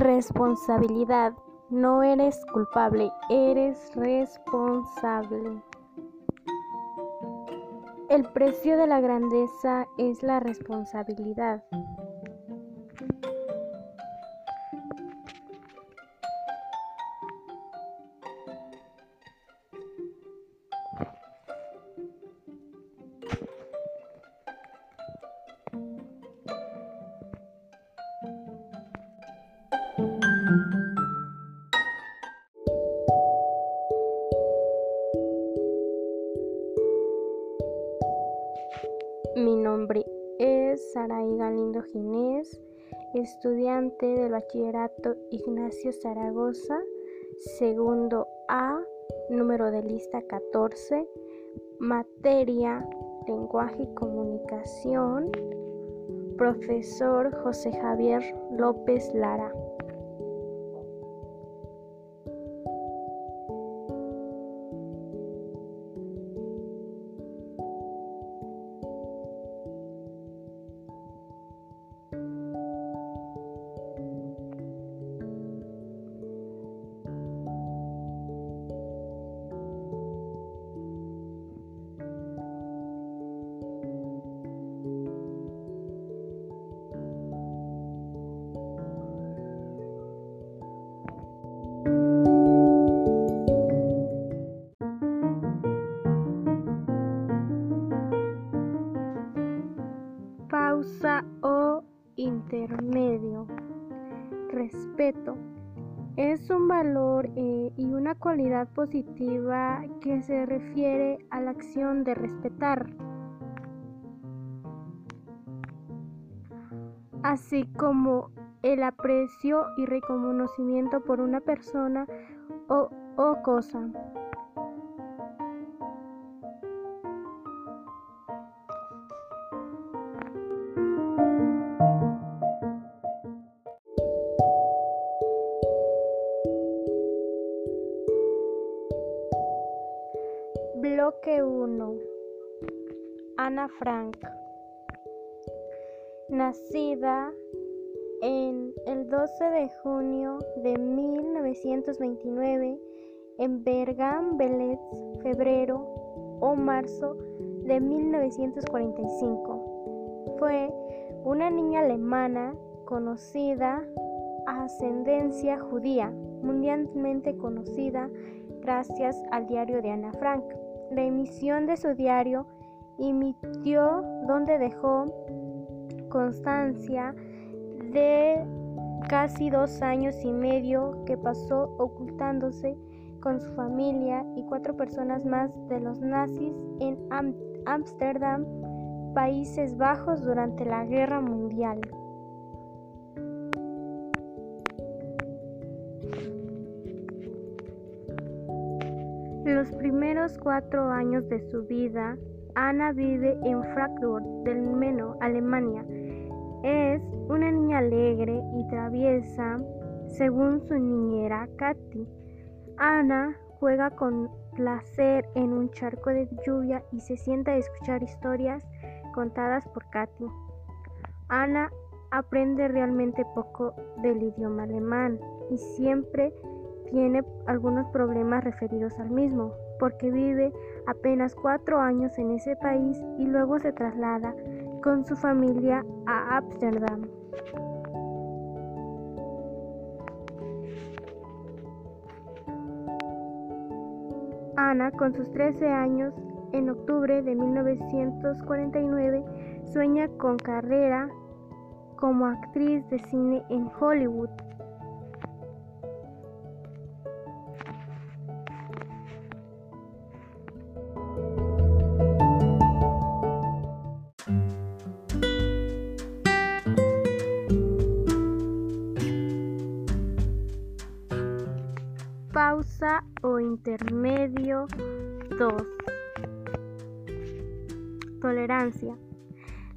Responsabilidad. No eres culpable, eres responsable. El precio de la grandeza es la responsabilidad. Estudiante del Bachillerato Ignacio Zaragoza, segundo A, número de lista 14, materia Lenguaje y Comunicación, profesor José Javier López Lara. Una cualidad positiva que se refiere a la acción de respetar. Así como el aprecio y reconocimiento por una persona o, o cosa. Bloque 1. Ana Frank. Nacida en el 12 de junio de 1929 en Bergam, Belez, febrero o marzo de 1945. Fue una niña alemana conocida ascendencia judía, mundialmente conocida gracias al diario de Ana Frank. La emisión de su diario emitió donde dejó constancia de casi dos años y medio que pasó ocultándose con su familia y cuatro personas más de los nazis en Ámsterdam, Países Bajos, durante la Guerra Mundial. Los primeros cuatro años de su vida, Ana vive en Frankfurt del Meno, Alemania. Es una niña alegre y traviesa, según su niñera Katy. Ana juega con placer en un charco de lluvia y se sienta a escuchar historias contadas por Katy. Ana aprende realmente poco del idioma alemán y siempre tiene algunos problemas referidos al mismo, porque vive apenas cuatro años en ese país y luego se traslada con su familia a Ámsterdam. Ana, con sus 13 años, en octubre de 1949, sueña con carrera como actriz de cine en Hollywood. Pausa o intermedio 2. Tolerancia.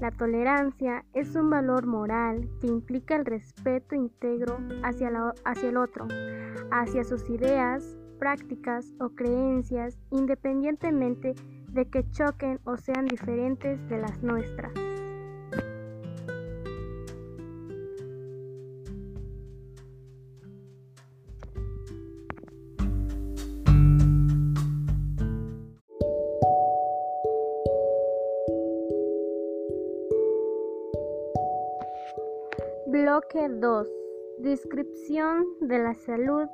La tolerancia es un valor moral que implica el respeto íntegro hacia, la, hacia el otro, hacia sus ideas, prácticas o creencias, independientemente de que choquen o sean diferentes de las nuestras. Bloque 2. Descripción de la salud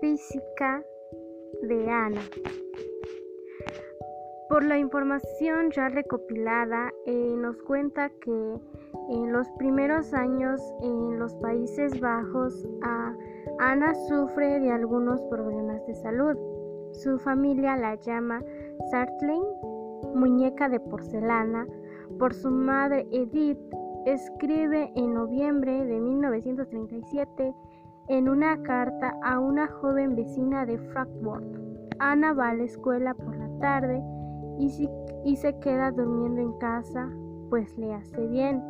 física de Ana. Por la información ya recopilada, eh, nos cuenta que en los primeros años en los Países Bajos, Ana sufre de algunos problemas de salud. Su familia la llama Sartling, muñeca de porcelana, por su madre Edith. Escribe en noviembre de 1937 en una carta a una joven vecina de Frankfurt. Ana va a la escuela por la tarde y, se queda durmiendo en casa, pues le hace bien.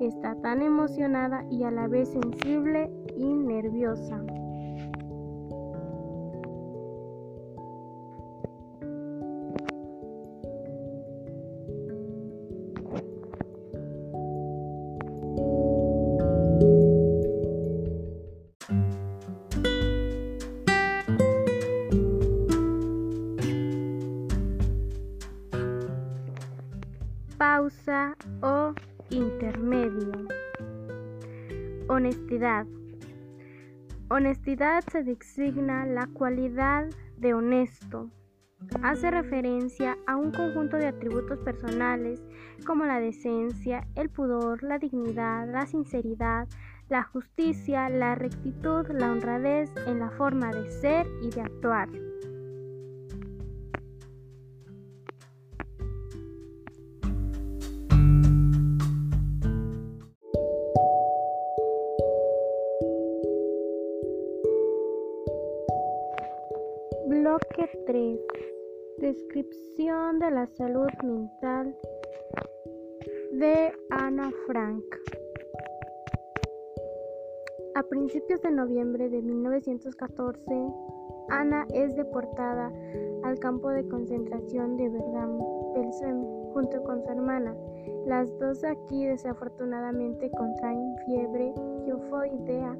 Está tan emocionada y a la vez sensible y nerviosa. Honestidad. Honestidad se designa la cualidad de honesto. Hace referencia a un conjunto de atributos personales como la decencia, el pudor, la dignidad, la sinceridad, la justicia, la rectitud, la honradez en la forma de ser y de actuar. Bloque 3. Descripción de la salud mental de Ana Frank. A principios de noviembre de 1914, Ana es deportada al campo de concentración de Bergen-Belsen junto con su hermana. Las dos aquí desafortunadamente contraen fiebre tifoidea.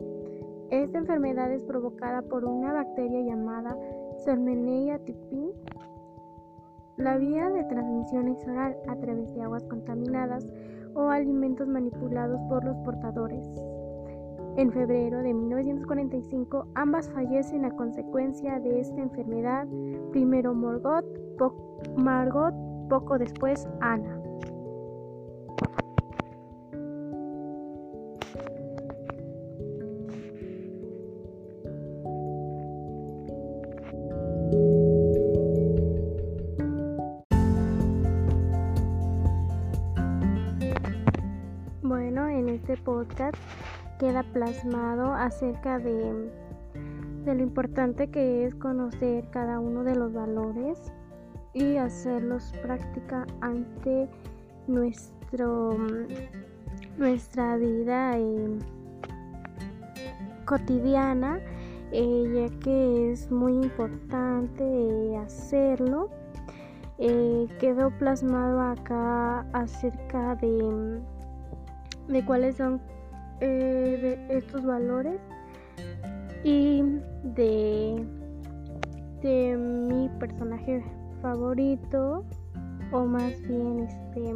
Esta enfermedad es provocada por una bacteria llamada Salmonella typhi. La vía de transmisión es oral a través de aguas contaminadas o alimentos manipulados por los portadores. En febrero de 1945 ambas fallecen a consecuencia de esta enfermedad, primero Margot, Margot poco después Ana. Este podcast queda plasmado acerca de, de, lo importante que es conocer cada uno de los valores y hacerlos práctica ante nuestro, nuestra vida eh, cotidiana, eh, ya que es muy importante eh, hacerlo. quedó plasmado acá acerca de de cuáles son eh, estos valores y de, de mi personaje favorito o más bien este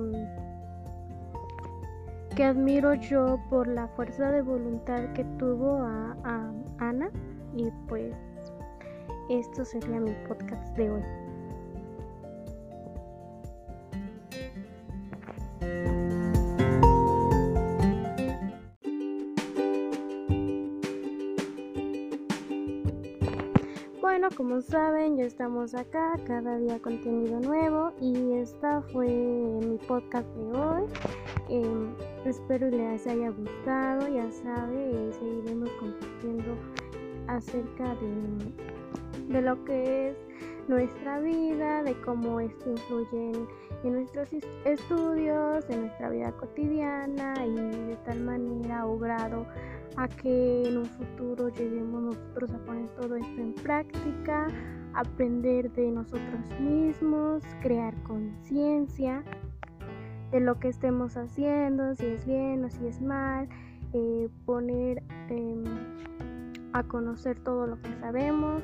que admiro yo por la fuerza de voluntad que tuvo a Ana y pues esto sería mi podcast de hoy. Como saben, ya estamos acá, cada día contenido nuevo y esta fue mi podcast de hoy. Em, espero les haya gustado, ya saben, seguiremos compartiendo acerca de, de, lo que es nuestra vida, de cómo esto influye en, en nuestros estudios, en nuestra vida cotidiana y de tal manera o grado a que en un futuro lleguemos nosotros a poner todo esto en práctica, aprender de nosotros mismos, crear conciencia de lo que estemos haciendo, si es bien o si es mal, eh, poner em, a conocer todo lo que sabemos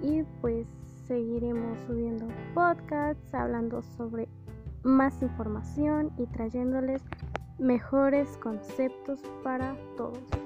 y pues seguiremos subiendo podcasts hablando sobre más información y trayéndoles mejores conceptos para todos.